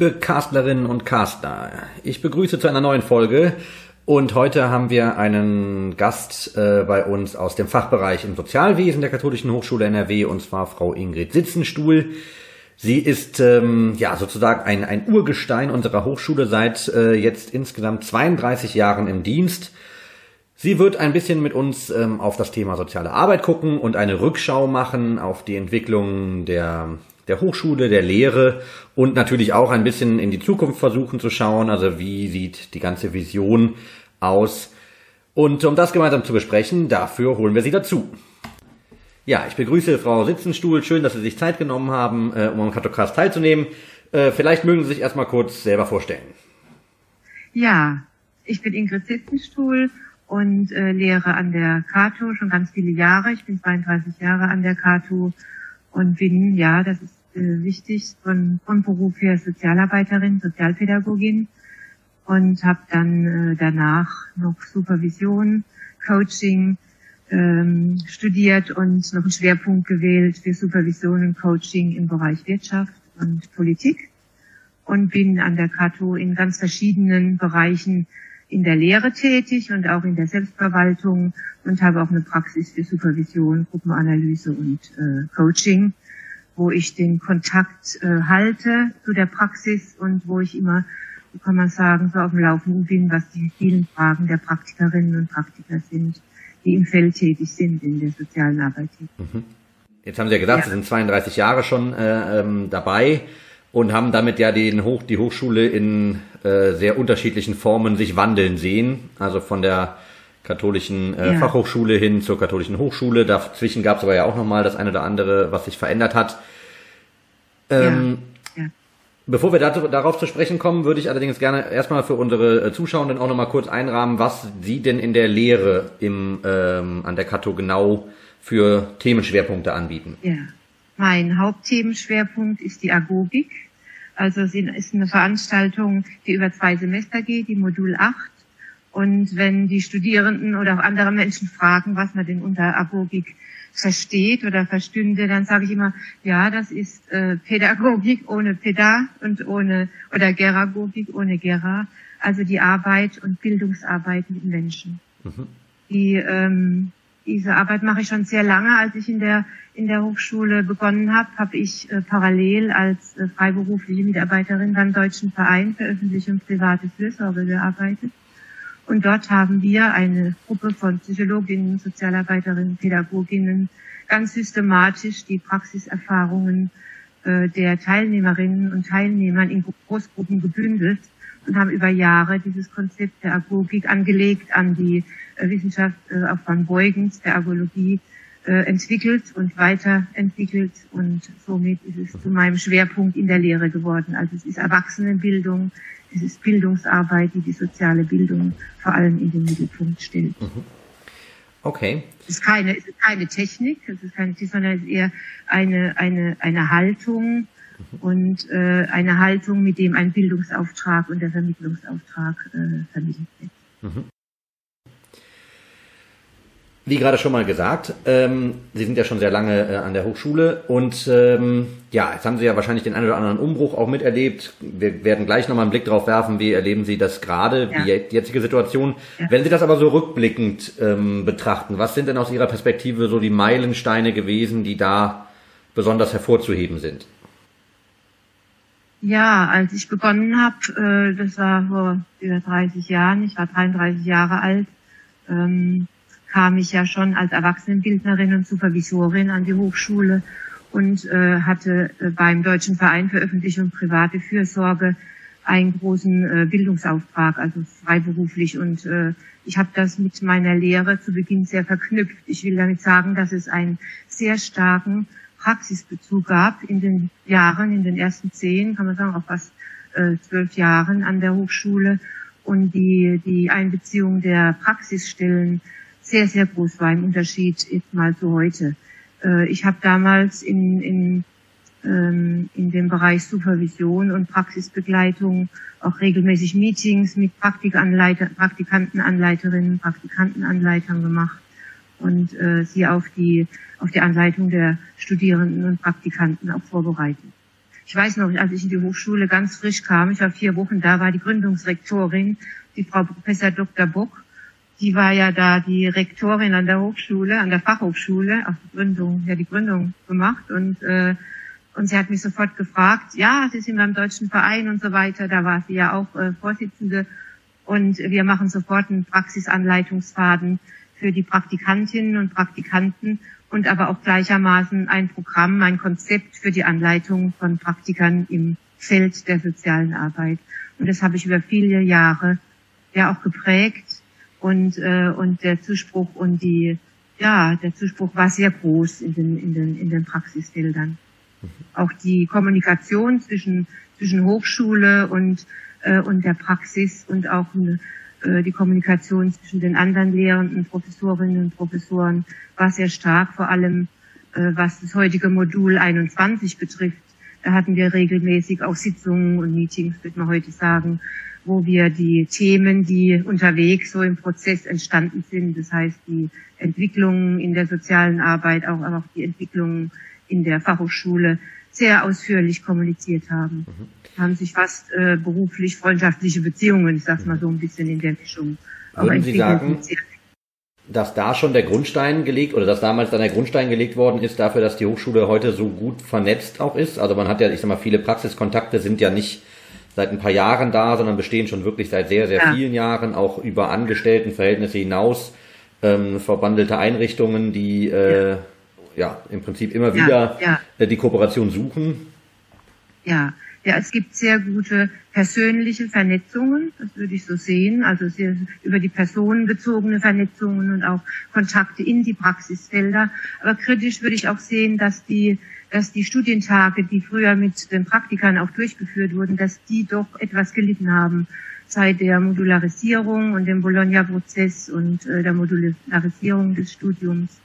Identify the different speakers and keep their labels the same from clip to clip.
Speaker 1: Liebe Castlerinnen und Castler, ich begrüße zu einer neuen Folge und heute haben wir einen Gast äh, bei uns aus dem Fachbereich im Sozialwesen der Katholischen Hochschule NRW und zwar Frau Ingrid Sitzenstuhl. Sie ist ähm, ja sozusagen ein, ein Urgestein unserer Hochschule seit äh, jetzt insgesamt 32 Jahren im Dienst. Sie wird ein bisschen mit uns ähm, auf das Thema soziale Arbeit gucken und eine Rückschau machen auf die Entwicklung der der Hochschule, der Lehre und natürlich auch ein bisschen in die Zukunft versuchen zu schauen. Also wie sieht die ganze Vision aus? Und um das gemeinsam zu besprechen, dafür holen wir Sie dazu. Ja, ich begrüße Frau Sitzenstuhl. Schön, dass Sie sich Zeit genommen haben, äh, um am Katokast teilzunehmen. Äh, vielleicht mögen Sie sich erstmal kurz selber vorstellen.
Speaker 2: Ja, ich bin Ingrid Sitzenstuhl und äh, lehre an der Kato schon ganz viele Jahre. Ich bin 32 Jahre an der Kato und bin, ja, das ist äh, wichtig, von, von Beruf her Sozialarbeiterin, Sozialpädagogin und habe dann äh, danach noch Supervision, Coaching ähm, studiert und noch einen Schwerpunkt gewählt für Supervision und Coaching im Bereich Wirtschaft und Politik und bin an der Kato in ganz verschiedenen Bereichen in der Lehre tätig und auch in der Selbstverwaltung und habe auch eine Praxis für Supervision, Gruppenanalyse und äh, Coaching wo ich den Kontakt äh, halte zu der Praxis und wo ich immer, wie kann man sagen, so auf dem Laufenden bin, was die vielen Fragen der Praktikerinnen und Praktiker sind, die im Feld tätig sind in der sozialen Arbeit.
Speaker 1: Mhm. Jetzt haben Sie ja gesagt, ja. Sie sind 32 Jahre schon äh, ähm, dabei und haben damit ja den Hoch, die Hochschule in äh, sehr unterschiedlichen Formen sich wandeln sehen. Also von der katholischen äh, ja. Fachhochschule hin zur katholischen Hochschule. Dazwischen gab es aber ja auch nochmal das eine oder andere, was sich verändert hat. Ähm, ja. Ja. Bevor wir dazu, darauf zu sprechen kommen, würde ich allerdings gerne erstmal für unsere äh, Zuschauenden auch nochmal kurz einrahmen, was Sie denn in der Lehre im, ähm, an der Kato genau für Themenschwerpunkte anbieten.
Speaker 2: Ja. Mein Hauptthemenschwerpunkt ist die Agogik. Also es ist eine Veranstaltung, die über zwei Semester geht, die Modul 8 und wenn die Studierenden oder auch andere Menschen fragen, was man denn unter Agogik versteht oder verstünde, dann sage ich immer, ja, das ist äh, Pädagogik ohne Päda und ohne oder Geragogik ohne Gera, also die Arbeit und Bildungsarbeit mit Menschen. Mhm. Die, ähm, diese Arbeit mache ich schon sehr lange. Als ich in der in der Hochschule begonnen habe, habe ich äh, parallel als äh, freiberufliche Mitarbeiterin beim Deutschen Verein für öffentliche und private Fürsorge gearbeitet. Und dort haben wir eine Gruppe von Psychologinnen, Sozialarbeiterinnen, Pädagoginnen ganz systematisch die Praxiserfahrungen äh, der Teilnehmerinnen und Teilnehmern in Großgruppen gebündelt und haben über Jahre dieses Konzept der Agogik angelegt an die äh, Wissenschaft äh, auch von Beugens, der Agologie, entwickelt und weiterentwickelt und somit ist es zu meinem Schwerpunkt in der Lehre geworden. Also es ist Erwachsenenbildung, es ist Bildungsarbeit, die die soziale Bildung vor allem in den Mittelpunkt stellt. Mhm.
Speaker 1: Okay.
Speaker 2: Es ist keine, es ist keine Technik, es ist keine Technik, sondern es ist eher eine, eine, eine Haltung mhm. und äh, eine Haltung, mit dem ein Bildungsauftrag und der Vermittlungsauftrag äh, vermittelt wird.
Speaker 1: Wie gerade schon mal gesagt, ähm, Sie sind ja schon sehr lange äh, an der Hochschule und ähm, ja, jetzt haben Sie ja wahrscheinlich den einen oder anderen Umbruch auch miterlebt. Wir werden gleich nochmal einen Blick drauf werfen, wie erleben Sie das gerade, ja. die jetzige Situation. Ja. Wenn Sie das aber so rückblickend ähm, betrachten, was sind denn aus Ihrer Perspektive so die Meilensteine gewesen, die da besonders hervorzuheben sind?
Speaker 2: Ja, als ich begonnen habe, äh, das war vor über 30 Jahren, ich war 33 Jahre alt, ähm, kam ich ja schon als Erwachsenenbildnerin und Supervisorin an die Hochschule und äh, hatte äh, beim Deutschen Verein für öffentliche und private Fürsorge einen großen äh, Bildungsauftrag, also freiberuflich. Und äh, ich habe das mit meiner Lehre zu Beginn sehr verknüpft. Ich will damit sagen, dass es einen sehr starken Praxisbezug gab in den Jahren, in den ersten zehn, kann man sagen, auch fast äh, zwölf Jahren an der Hochschule. Und die, die Einbeziehung der Praxisstellen sehr, sehr groß war im Unterschied mal zu heute. Äh, ich habe damals in, in, ähm, in dem Bereich Supervision und Praxisbegleitung auch regelmäßig Meetings mit Praktikanleiter, Praktikantenanleiterinnen, Praktikantenanleitern gemacht und äh, sie auf die, auf die Anleitung der Studierenden und Praktikanten auch vorbereitet. ich weiß noch, als ich in die Hochschule ganz frisch kam, ich war vier Wochen da, war die Gründungsrektorin, die Frau Professor Dr. Bock, die war ja da die Rektorin an der Hochschule, an der Fachhochschule, auch die Gründung, ja die Gründung gemacht und äh, und sie hat mich sofort gefragt, ja, Sie sind beim Deutschen Verein und so weiter, da war sie ja auch äh, Vorsitzende und wir machen sofort einen Praxisanleitungsfaden für die Praktikantinnen und Praktikanten und aber auch gleichermaßen ein Programm, ein Konzept für die Anleitung von Praktikern im Feld der sozialen Arbeit. Und das habe ich über viele Jahre ja auch geprägt und äh, und der Zuspruch und die ja der Zuspruch war sehr groß in den in den in den Praxisfeldern. Mhm. Auch die Kommunikation zwischen zwischen Hochschule und äh, und der Praxis und auch äh, die Kommunikation zwischen den anderen Lehrenden, Professorinnen und Professoren war sehr stark, vor allem äh, was das heutige Modul 21 betrifft. Da hatten wir regelmäßig auch Sitzungen und Meetings, würde man heute sagen, wo wir die Themen, die unterwegs so im Prozess entstanden sind, das heißt die Entwicklungen in der sozialen Arbeit, auch, aber auch die Entwicklungen in der Fachhochschule sehr ausführlich kommuniziert haben. Mhm. Haben sich fast äh, beruflich freundschaftliche Beziehungen, ich sag's mal so ein bisschen in der Mischung.
Speaker 1: Würden Sie sagen, dass da schon der Grundstein gelegt oder dass damals dann der Grundstein gelegt worden ist dafür, dass die Hochschule heute so gut vernetzt auch ist? Also man hat ja, ich sag mal, viele Praxiskontakte sind ja nicht seit ein paar Jahren da, sondern bestehen schon wirklich seit sehr, sehr ja. vielen Jahren, auch über Angestelltenverhältnisse hinaus, ähm, verbandelte Einrichtungen, die äh, ja. ja im Prinzip immer wieder ja, äh, die Kooperation suchen.
Speaker 2: Ja, ja, es gibt sehr gute persönliche Vernetzungen, das würde ich so sehen, also sehr über die personenbezogene Vernetzungen und auch Kontakte in die Praxisfelder. Aber kritisch würde ich auch sehen, dass die dass die Studientage, die früher mit den Praktikern auch durchgeführt wurden, dass die doch etwas gelitten haben seit der Modularisierung und dem Bologna-Prozess und äh, der Modularisierung des Studiums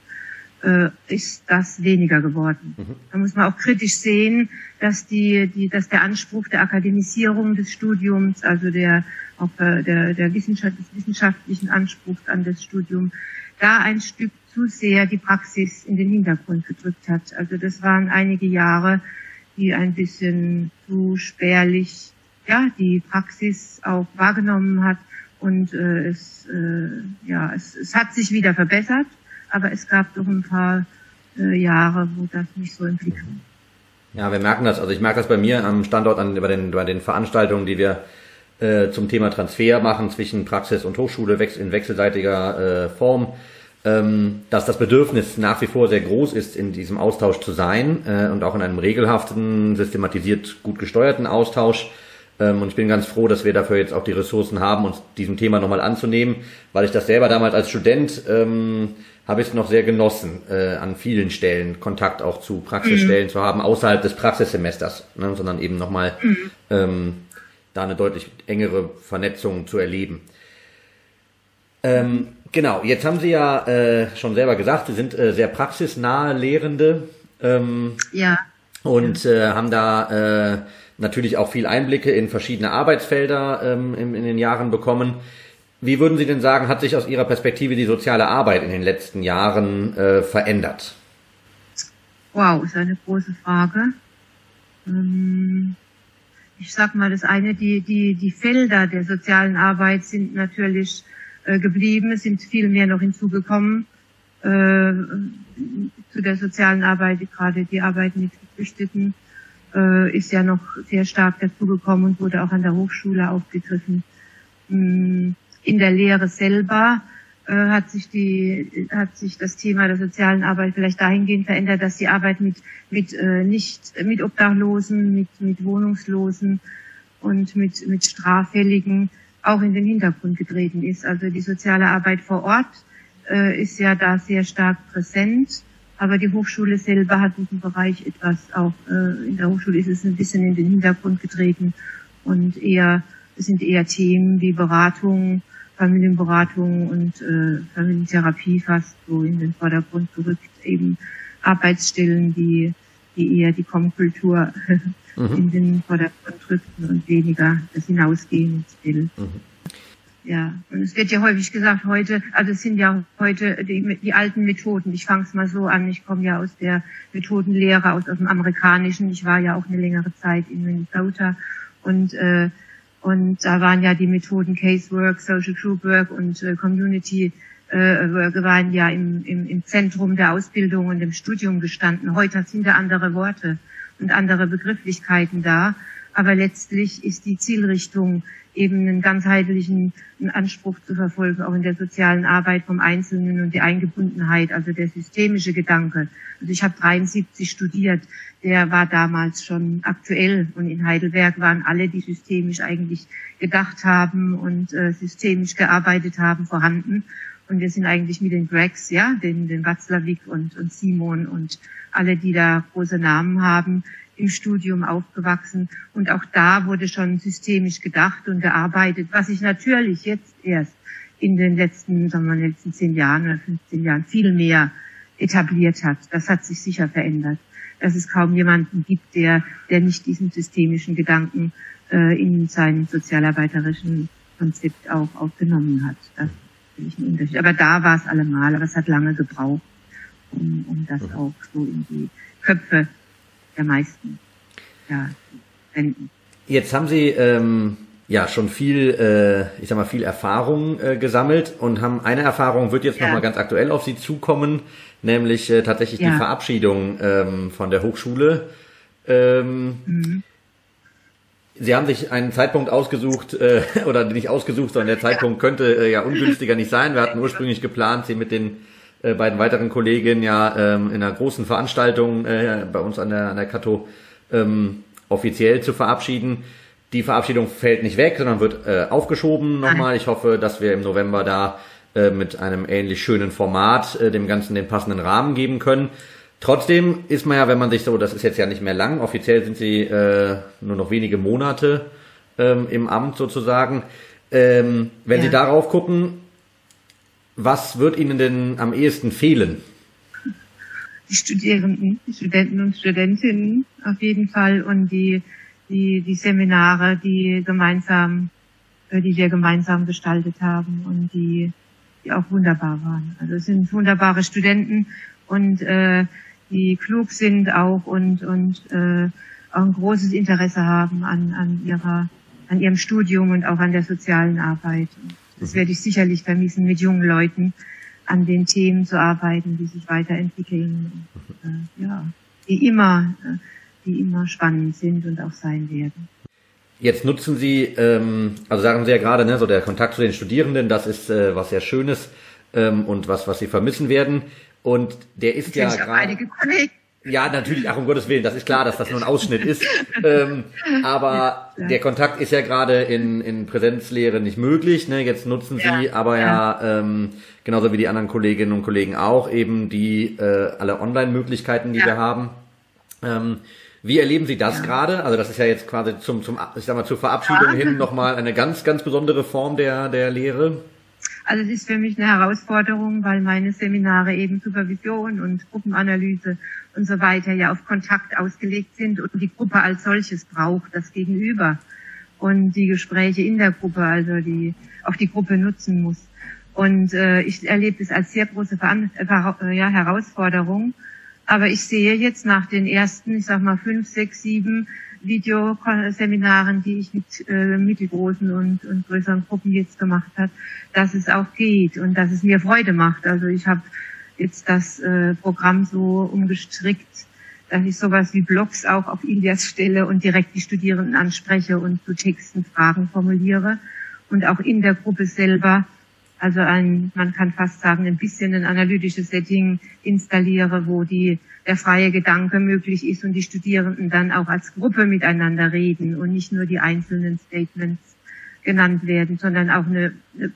Speaker 2: äh, ist das weniger geworden. Mhm. Da muss man auch kritisch sehen, dass die, die, dass der Anspruch der Akademisierung des Studiums, also der auch äh, der, der Wissenschaft, des wissenschaftlichen Anspruchs an das Studium, da ein Stück zu sehr die Praxis in den Hintergrund gedrückt hat. Also das waren einige Jahre, die ein bisschen zu spärlich ja die Praxis auch wahrgenommen hat und äh, es äh, ja es, es hat sich wieder verbessert aber es gab doch ein paar äh, Jahre, wo das nicht so Blick war.
Speaker 1: Ja, wir merken das. Also ich merke das bei mir am Standort an, bei, den, bei den Veranstaltungen, die wir äh, zum Thema Transfer machen zwischen Praxis und Hochschule in wechselseitiger äh, Form, ähm, dass das Bedürfnis nach wie vor sehr groß ist, in diesem Austausch zu sein äh, und auch in einem regelhaften, systematisiert gut gesteuerten Austausch. Ähm, und ich bin ganz froh, dass wir dafür jetzt auch die Ressourcen haben, uns diesem Thema nochmal anzunehmen, weil ich das selber damals als Student ähm, habe ich es noch sehr genossen, äh, an vielen Stellen Kontakt auch zu Praxisstellen mhm. zu haben, außerhalb des Praxissemesters, ne, sondern eben nochmal mhm. ähm, da eine deutlich engere Vernetzung zu erleben. Ähm, genau, jetzt haben Sie ja äh, schon selber gesagt, Sie sind äh, sehr praxisnahe Lehrende. Ähm,
Speaker 2: ja.
Speaker 1: Und äh, haben da äh, natürlich auch viel Einblicke in verschiedene Arbeitsfelder ähm, in, in den Jahren bekommen. Wie würden Sie denn sagen, hat sich aus Ihrer Perspektive die soziale Arbeit in den letzten Jahren äh, verändert?
Speaker 2: Wow, ist eine große Frage. Ähm, ich sag mal, das eine, die, die, die Felder der sozialen Arbeit sind natürlich äh, geblieben, es sind viel mehr noch hinzugekommen äh, zu der sozialen Arbeit, gerade die Arbeit mit Geflüchteten äh, ist ja noch sehr stark dazugekommen und wurde auch an der Hochschule aufgegriffen. Ähm, in der Lehre selber äh, hat sich die hat sich das Thema der sozialen Arbeit vielleicht dahingehend verändert, dass die Arbeit mit mit äh, nicht mit Obdachlosen, mit mit Wohnungslosen und mit mit Straffälligen auch in den Hintergrund getreten ist. Also die soziale Arbeit vor Ort äh, ist ja da sehr stark präsent, aber die Hochschule selber hat diesen Bereich etwas auch äh, in der Hochschule ist es ein bisschen in den Hintergrund getreten und eher es sind eher Themen wie Beratung, Familienberatung und äh, Familientherapie fast so in den Vordergrund gerückt, eben Arbeitsstellen, die, die eher die Kommkultur mhm. in den Vordergrund rückten und weniger das Hinausgehen Bild. Mhm. ja. Und es wird ja häufig gesagt, heute, also es sind ja heute die, die alten Methoden. Ich fange es mal so an, ich komme ja aus der Methodenlehre, aus, aus dem Amerikanischen. Ich war ja auch eine längere Zeit in Minnesota und äh, und da waren ja die Methoden Casework, Social Group Work und äh, Community äh, Work waren ja im, im, im Zentrum der Ausbildung und im Studium gestanden. Heute sind da andere Worte und andere Begrifflichkeiten da. Aber letztlich ist die Zielrichtung eben einen ganzheitlichen Anspruch zu verfolgen, auch in der sozialen Arbeit vom Einzelnen und die Eingebundenheit, also der systemische Gedanke. Also ich habe 73 studiert, der war damals schon aktuell und in Heidelberg waren alle, die systemisch eigentlich gedacht haben und äh, systemisch gearbeitet haben, vorhanden. Und wir sind eigentlich mit den Gregs, ja, den, den Watzlawick und, und Simon und alle, die da große Namen haben, im Studium aufgewachsen und auch da wurde schon systemisch gedacht und gearbeitet, was sich natürlich jetzt erst in den letzten, sagen wir, den letzten zehn Jahren oder 15 Jahren viel mehr etabliert hat. Das hat sich sicher verändert. Dass es kaum jemanden gibt, der, der nicht diesen systemischen Gedanken äh, in seinem sozialarbeiterischen Konzept auch aufgenommen hat. Das ist ein Unterschied. Aber da war es allemal, aber es hat lange gebraucht, um, um das auch so in die Köpfe der meisten ja,
Speaker 1: wenden. Jetzt haben Sie ähm, ja schon viel, äh, ich sag mal, viel Erfahrung äh, gesammelt und haben eine Erfahrung wird jetzt ja. nochmal ganz aktuell auf Sie zukommen, nämlich äh, tatsächlich ja. die Verabschiedung ähm, von der Hochschule. Ähm, mhm. Sie haben sich einen Zeitpunkt ausgesucht, äh, oder nicht ausgesucht, sondern der Zeitpunkt könnte äh, ja ungünstiger nicht sein. Wir hatten ursprünglich geplant, Sie mit den äh, beiden weiteren Kolleginnen ja ähm, in einer großen Veranstaltung äh, bei uns an der, an der Kato ähm, offiziell zu verabschieden. Die Verabschiedung fällt nicht weg, sondern wird äh, aufgeschoben nochmal. Ich hoffe, dass wir im November da äh, mit einem ähnlich schönen Format äh, dem Ganzen den passenden Rahmen geben können. Trotzdem ist man ja, wenn man sich so, das ist jetzt ja nicht mehr lang, offiziell sind sie äh, nur noch wenige Monate ähm, im Amt sozusagen. Ähm, wenn ja. Sie darauf gucken, was wird Ihnen denn am ehesten fehlen?
Speaker 2: Die Studierenden, die Studenten und Studentinnen auf jeden Fall und die, die, die Seminare, die gemeinsam, äh, die wir gemeinsam gestaltet haben und die, die auch wunderbar waren. Also es sind wunderbare Studenten und äh, die klug sind auch und und äh, auch ein großes Interesse haben an an ihrer an ihrem Studium und auch an der sozialen Arbeit. Das werde ich sicherlich vermissen, mit jungen Leuten an den Themen zu arbeiten, die sich weiterentwickeln, äh, ja, die immer, äh, die immer spannend sind und auch sein werden.
Speaker 1: Jetzt nutzen Sie, ähm, also sagen Sie ja gerade, ne, so der Kontakt zu den Studierenden, das ist äh, was sehr Schönes ähm, und was, was Sie vermissen werden. Und der ist ja gerade. Ja, natürlich, ach um Gottes Willen, das ist klar, dass das nur ein Ausschnitt ist. ähm, aber ja. der Kontakt ist ja gerade in, in Präsenzlehre nicht möglich. Ne? Jetzt nutzen Sie ja. aber ja, ja ähm, genauso wie die anderen Kolleginnen und Kollegen auch eben die äh, alle Online-Möglichkeiten, die wir haben. Ähm, wie erleben Sie das gerade? Also das ist ja jetzt quasi zum, zum ich sag mal, zur Verabschiedung hin nochmal eine ganz, ganz besondere Form der, der Lehre.
Speaker 2: Also es ist für mich eine Herausforderung, weil meine Seminare eben Supervision und Gruppenanalyse und so weiter ja auf Kontakt ausgelegt sind und die Gruppe als solches braucht, das Gegenüber und die Gespräche in der Gruppe, also die auch die Gruppe nutzen muss. Und äh, ich erlebe es als sehr große Veran äh, ja, Herausforderung. Aber ich sehe jetzt nach den ersten, ich sag mal, fünf, sechs, sieben Videoseminaren, die ich mit äh, mittelgroßen und, und größeren Gruppen jetzt gemacht habe, dass es auch geht und dass es mir Freude macht. Also ich habe jetzt das äh, Programm so umgestrickt, dass ich sowas wie Blogs auch auf Ilias stelle und direkt die Studierenden anspreche und zu Texten Fragen formuliere und auch in der Gruppe selber, also ein, man kann fast sagen, ein bisschen ein analytisches Setting installiere, wo die der freie Gedanke möglich ist und die Studierenden dann auch als Gruppe miteinander reden und nicht nur die einzelnen Statements genannt werden, sondern auch eine,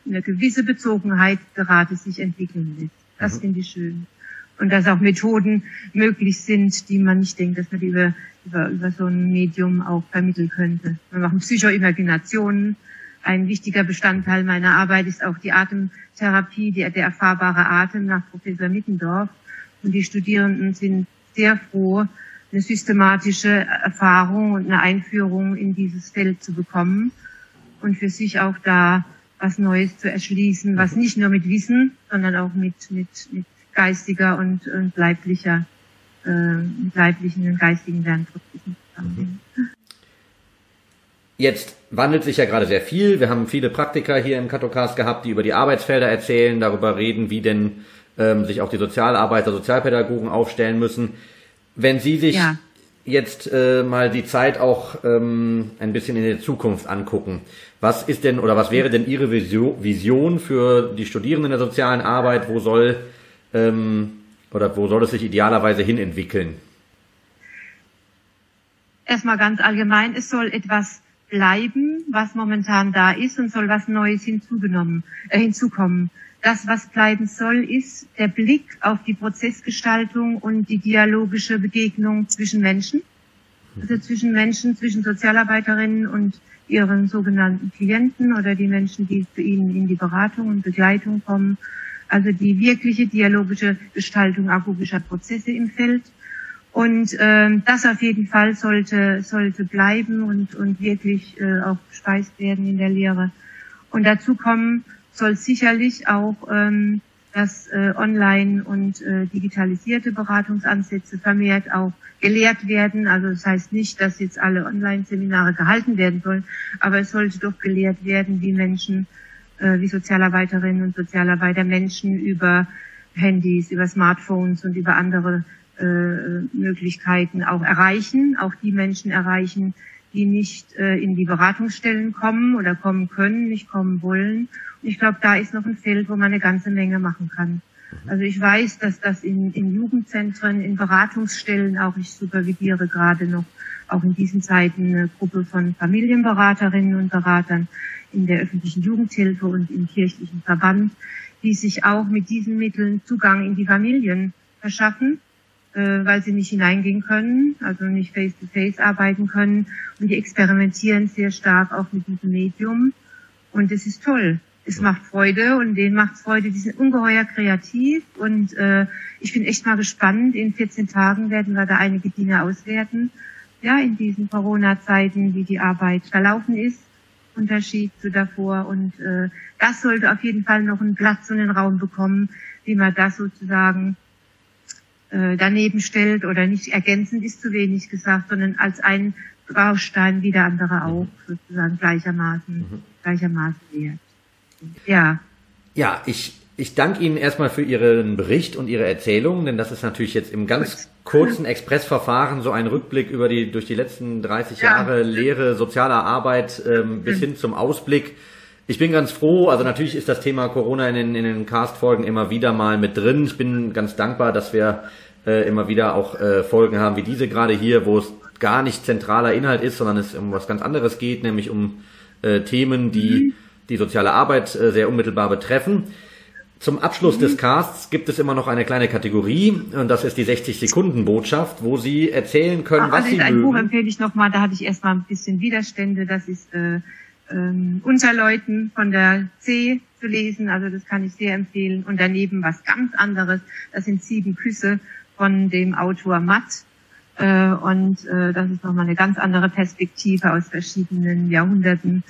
Speaker 2: eine gewisse Bezogenheit gerade sich entwickeln lässt. Das mhm. finde ich schön. Und dass auch Methoden möglich sind, die man nicht denkt, dass man die über, über, über so ein Medium auch vermitteln könnte. Wir machen Psychoimaginationen. Ein wichtiger Bestandteil meiner Arbeit ist auch die Atemtherapie, der, der erfahrbare Atem nach Professor Mittendorf. Und die Studierenden sind sehr froh, eine systematische Erfahrung und eine Einführung in dieses Feld zu bekommen und für sich auch da was Neues zu erschließen, was nicht nur mit Wissen, sondern auch mit, mit, mit geistiger und, und leiblicher, äh, mit leiblichen und geistigen Lernprozessen zusammenhängt.
Speaker 1: Jetzt wandelt sich ja gerade sehr viel. Wir haben viele Praktiker hier im Katocast gehabt, die über die Arbeitsfelder erzählen, darüber reden, wie denn ähm, sich auch die Sozialarbeiter, Sozialpädagogen aufstellen müssen. Wenn Sie sich ja. jetzt äh, mal die Zeit auch ähm, ein bisschen in die Zukunft angucken, was ist denn oder was wäre denn Ihre Vision für die Studierenden der sozialen Arbeit? Wo soll ähm, oder wo soll es sich idealerweise hin entwickeln?
Speaker 2: Erstmal ganz allgemein, es soll etwas bleiben, was momentan da ist und soll was Neues hinzugenommen, äh, hinzukommen. Das, was bleiben soll, ist der Blick auf die Prozessgestaltung und die dialogische Begegnung zwischen Menschen. Also zwischen Menschen, zwischen Sozialarbeiterinnen und ihren sogenannten Klienten oder die Menschen, die zu ihnen in die Beratung und Begleitung kommen. Also die wirkliche dialogische Gestaltung agogischer Prozesse im Feld. Und ähm, das auf jeden Fall sollte, sollte bleiben und, und wirklich äh, auch gespeist werden in der Lehre. Und dazu kommen soll sicherlich auch ähm, dass äh, online und äh, digitalisierte Beratungsansätze vermehrt auch gelehrt werden. Also das heißt nicht, dass jetzt alle Online-Seminare gehalten werden sollen, aber es sollte doch gelehrt werden, wie Menschen, äh, wie Sozialarbeiterinnen und Sozialarbeiter Menschen über Handys, über Smartphones und über andere Möglichkeiten auch erreichen, auch die Menschen erreichen, die nicht äh, in die Beratungsstellen kommen oder kommen können, nicht kommen wollen. Und ich glaube, da ist noch ein Feld, wo man eine ganze Menge machen kann. Mhm. Also ich weiß, dass das in, in Jugendzentren, in Beratungsstellen auch, ich supervidiere gerade noch auch in diesen Zeiten eine Gruppe von Familienberaterinnen und Beratern in der öffentlichen Jugendhilfe und im kirchlichen Verband, die sich auch mit diesen Mitteln Zugang in die Familien verschaffen äh, weil sie nicht hineingehen können, also nicht face-to-face -face arbeiten können. Und die experimentieren sehr stark auch mit diesem Medium. Und es ist toll. Es macht Freude und denen macht Freude. Die sind ungeheuer kreativ und äh, ich bin echt mal gespannt. In 14 Tagen werden wir da einige Dinge auswerten. Ja, in diesen Corona-Zeiten, wie die Arbeit verlaufen ist. Unterschied zu davor. Und äh, das sollte auf jeden Fall noch einen Platz und einen Raum bekommen, wie man das sozusagen äh, daneben stellt oder nicht ergänzend ist zu wenig gesagt, sondern als ein Baustein wie der andere auch sozusagen gleichermaßen, mhm. gleichermaßen wert. Ja.
Speaker 1: Ja, ich, ich danke Ihnen erstmal für Ihren Bericht und Ihre Erzählung, denn das ist natürlich jetzt im ganz kurzen Expressverfahren so ein Rückblick über die durch die letzten 30 ja. Jahre Lehre sozialer Arbeit ähm, bis mhm. hin zum Ausblick. Ich bin ganz froh, also natürlich ist das Thema Corona in den, in den Cast-Folgen immer wieder mal mit drin. Ich bin ganz dankbar, dass wir äh, immer wieder auch äh, Folgen haben wie diese gerade hier, wo es gar nicht zentraler Inhalt ist, sondern es um was ganz anderes geht, nämlich um äh, Themen, die mhm. die soziale Arbeit äh, sehr unmittelbar betreffen. Zum Abschluss mhm. des Casts gibt es immer noch eine kleine Kategorie und das ist die 60-Sekunden-Botschaft, wo Sie erzählen können, Ach, was also Sie
Speaker 2: ein
Speaker 1: mögen.
Speaker 2: Buch empfehle ich nochmal, da hatte ich erstmal ein bisschen Widerstände. Das ist äh, ähm, Unterleuten von der C zu lesen, also das kann ich sehr empfehlen. Und daneben was ganz anderes, das sind sieben Küsse von dem Autor Matt. Äh, und äh, das ist nochmal eine ganz andere Perspektive aus verschiedenen Jahrhunderten,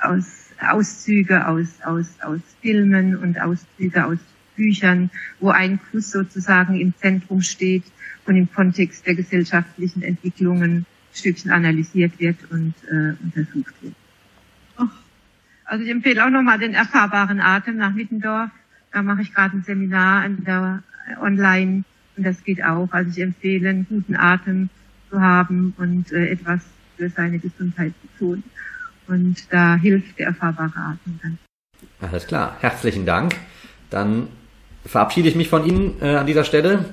Speaker 2: aus Auszüge aus, aus, aus Filmen und Auszüge aus Büchern, wo ein Kuss sozusagen im Zentrum steht und im Kontext der gesellschaftlichen Entwicklungen Stückchen analysiert wird und äh, untersucht wird. Also ich empfehle auch nochmal den erfahrbaren Atem nach Mittendorf. Da mache ich gerade ein Seminar der, online und das geht auch. Also ich empfehle, einen guten Atem zu haben und äh, etwas für seine Gesundheit zu tun. Und da hilft der erfahrbare Atem dann.
Speaker 1: Alles klar. Herzlichen Dank. Dann verabschiede ich mich von Ihnen äh, an dieser Stelle.